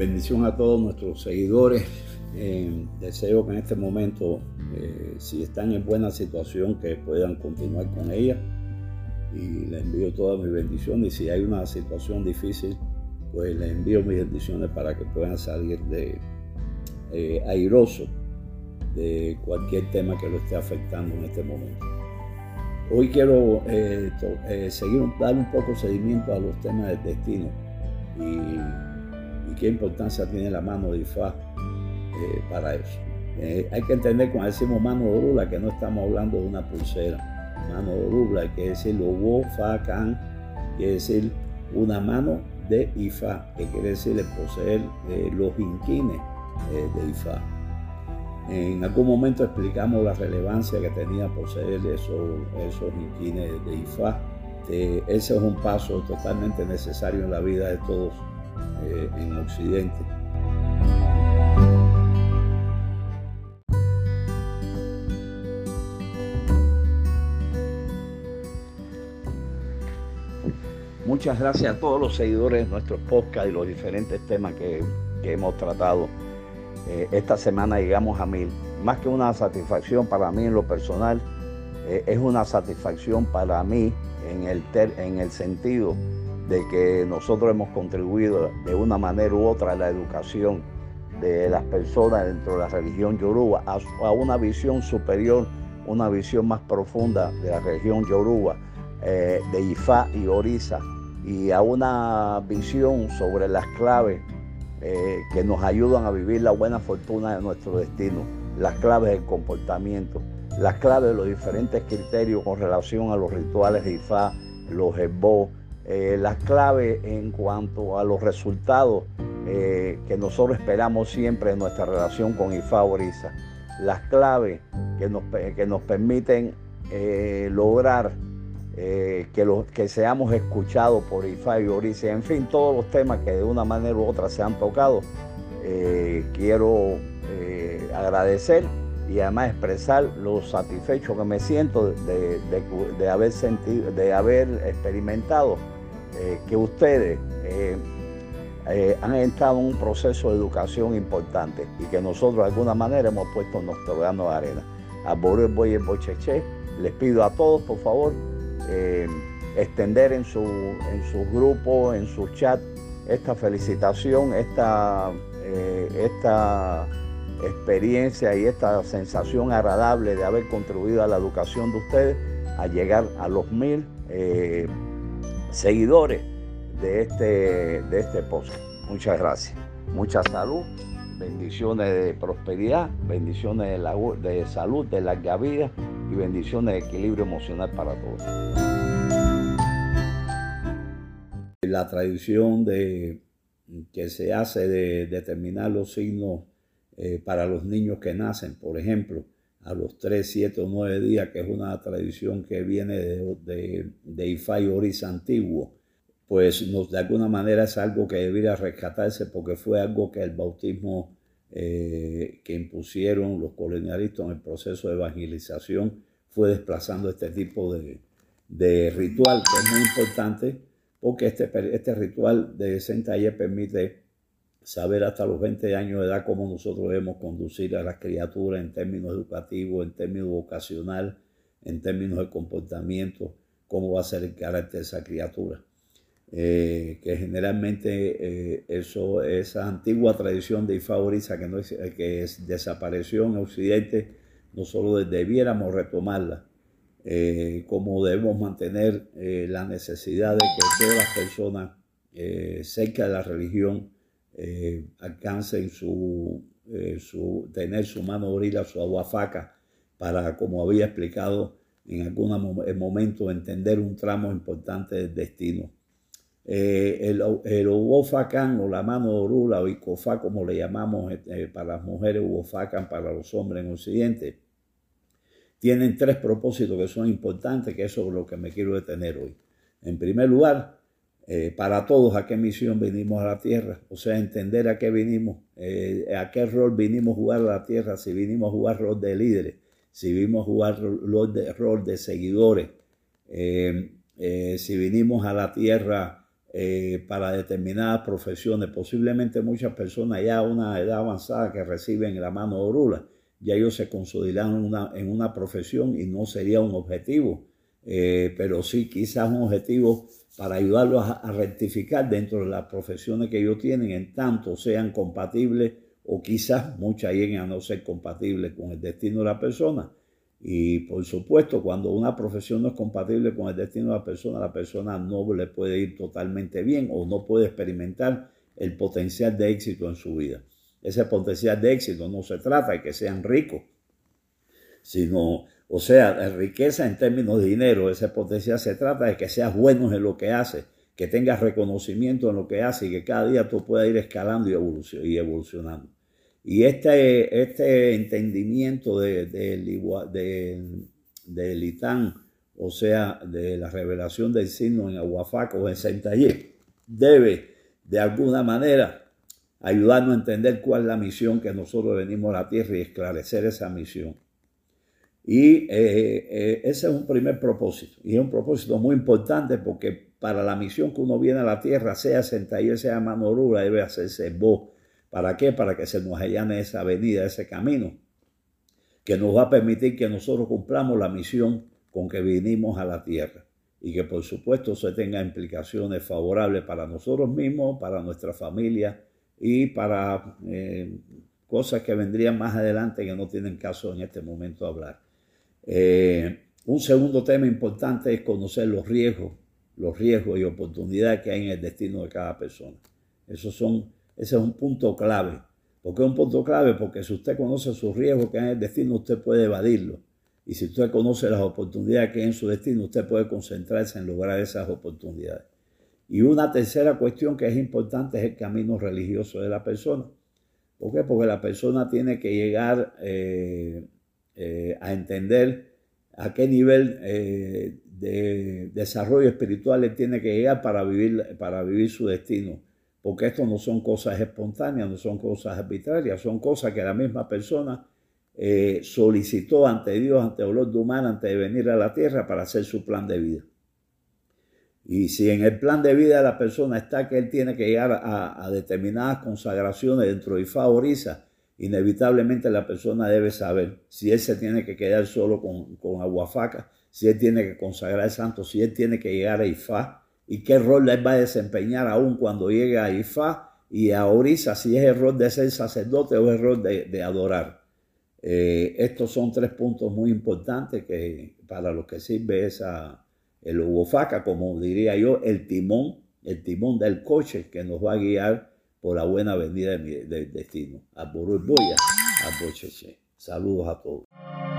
Bendición a todos nuestros seguidores. Eh, deseo que en este momento, eh, si están en buena situación, que puedan continuar con ella. Y les envío todas mis bendiciones. Y si hay una situación difícil, pues les envío mis bendiciones para que puedan salir de eh, airoso de cualquier tema que lo esté afectando en este momento. Hoy quiero seguir, dar un poco seguimiento a los temas del destino. Y y qué importancia tiene la mano de Ifá eh, para eso. Eh, hay que entender cuando decimos mano de rubla que no estamos hablando de una pulsera. Mano de hay que decir lo fa, can, quiere decir una mano de Ifá, que quiere decir poseer eh, los inquines de Ifá. En algún momento explicamos la relevancia que tenía poseer esos, esos inquines de Ifá. ese es un paso totalmente necesario en la vida de todos eh, en Occidente. Muchas gracias a todos los seguidores de nuestros podcast y los diferentes temas que, hemos tratado. Eh, esta semana llegamos a mil. Más que una satisfacción para mí en lo personal, eh, es una satisfacción para mí en el, en el sentido de que nosotros hemos contribuido de una manera u otra a la educación de las personas dentro de la religión yoruba, a, una visión superior, una visión más profunda de la religión yoruba, eh, de Ifá y Orisa, y a una visión sobre las claves eh, que nos ayudan a vivir la buena fortuna de nuestro destino, las claves del comportamiento, las claves de los diferentes criterios con relación a los rituales de Ifá, los Ebó, eh, las claves en cuanto a los resultados eh, que nosotros esperamos siempre en nuestra relación con IFA Orisa, las claves que nos, que nos permiten eh, lograr que, los, que seamos escuchados por IFA y Orisa, en fin, todos los temas que de una manera u otra se han tocado. quiero agradecer y además expresar lo satisfecho que me siento de, haber sentido, de haber experimentado eh, que ustedes eh, eh, han entrado en un proceso de educación importante y que nosotros de alguna manera hemos puesto nuestro grano de arena. A Boris Boy Bocheche, les pido a todos, por favor, extender en su, en su grupo, en su chat, esta felicitación, esta, esta experiencia y esta sensación agradable de haber contribuido a la educación de ustedes a llegar a los mil seguidores de este, de este post. Muchas gracias. Mucha salud, bendiciones de prosperidad, bendiciones de, salud, de larga vida y bendiciones de equilibrio emocional para todos. La tradición de, que se hace de determinar los signos eh, para los niños que nacen, por ejemplo, a los 3, 7 o 9 días, que es una tradición que viene de, de, de Ifá y Oris antiguo, pues nos, de alguna manera es algo que debería rescatarse porque fue algo que el bautismo eh, que impusieron los colonialistas en el proceso de evangelización fue desplazando este tipo de, de ritual, que es muy importante porque este, este ritual de Sentaye permite saber hasta los 20 años de edad cómo nosotros debemos conducir a las criaturas en términos educativos, en términos vocacional, en términos de comportamiento, cómo va a ser el carácter de esa criatura. Eh, que generalmente eh, eso, esa antigua tradición de Ifavoriza que, no que desapareció en Occidente, nosotros debiéramos retomarla, eh, como debemos mantener la necesidad de que todas las personas cerca de la religión eh, alcancen su, eh, su, tener su mano orila, su aguafaca, para, como había explicado en algún momento, entender un tramo importante del destino. Eh, el, el o la mano orula o icofá, como le llamamos eh, para las mujeres, uofacan para los hombres en Occidente, tienen tres propósitos que son importantes, que es sobre lo que me quiero detener hoy. En primer lugar, eh, para todos a qué misión vinimos a la tierra, o sea, entender a qué vinimos, eh, a qué rol vinimos a jugar a la tierra, si vinimos a jugar rol de líderes, si vinimos a jugar rol de, rol de seguidores, eh, si vinimos a la tierra para determinadas profesiones. Posiblemente muchas personas ya a una edad avanzada que reciben la mano de orula, ya ellos se consolidan en una, en una profesión y no sería un objetivo, eh, pero sí quizás un objetivo para ayudarlos a, rectificar dentro de las profesiones que ellos tienen, en tanto sean compatibles o quizás muchas lleguen a no ser compatibles con el destino de la persona. Y por supuesto, cuando una profesión no es compatible con el destino de la persona, la persona no le puede ir totalmente bien o no puede experimentar el potencial de éxito en su vida. Ese potencial de éxito no se trata de que sean ricos, sino, o sea, de riqueza en términos de dinero, ese potencial se trata de que seas bueno en lo que haces, que tengas reconocimiento en lo que haces y que cada día tú puedas ir escalando y evolucionando. Y este, este entendimiento de, del Itán, o sea, de la revelación del signo en Aguafaco o en Sentayé, debe de alguna manera ayudarnos a entender cuál es la misión que nosotros venimos a la tierra y esclarecer esa misión. Y eh, eh, ese es un primer propósito, y es un propósito muy importante porque para la misión que uno viene a la tierra, sea Sentayé, sea Manorura, debe hacerse voz ¿Para qué? Para que se nos allane esa avenida, ese camino, que nos va a permitir que nosotros cumplamos la misión con que vinimos a la tierra y que por supuesto se tenga implicaciones favorables para nosotros mismos, para nuestra familia y para eh, cosas que vendrían más adelante que no tienen caso en este momento hablar. Eh, un segundo tema importante es conocer los riesgos, los riesgos y oportunidades que hay en el destino de cada persona. Esos son ese es un punto clave. ¿Por qué es un punto clave? Porque si usted conoce sus riesgos que hay en el destino, usted puede evadirlo. Y si usted conoce las oportunidades que hay en su destino, usted puede concentrarse en lograr esas oportunidades. Y una tercera cuestión que es importante es el camino religioso de la persona. ¿Por qué? Porque la persona tiene que llegar eh, eh, a entender a qué nivel eh, de desarrollo espiritual tiene que llegar para vivir, para vivir su destino porque esto no son cosas espontáneas, no son cosas arbitrarias, son cosas que la misma persona eh, solicitó ante Dios, ante el de humano, antes de venir a la tierra para hacer su plan de vida. Y si en el plan de vida de la persona está que él tiene que llegar a, determinadas consagraciones dentro de Ifá inevitablemente la persona debe saber si él se tiene que quedar solo con, con Aguafaca, si él tiene que consagrar el santo, si él tiene que llegar a Ifá, y qué rol él va a desempeñar aún cuando llegue a Ifá y a Orisa, si es el rol de ser sacerdote o el rol de, adorar. Eh, estos son tres puntos muy importantes que para los que sirve esa, el Ugofaca, como diría yo, el timón, el timón del coche que nos va a guiar por la buena avenida del destino. A Boruy Boya, a Bocheche. Saludos a todos.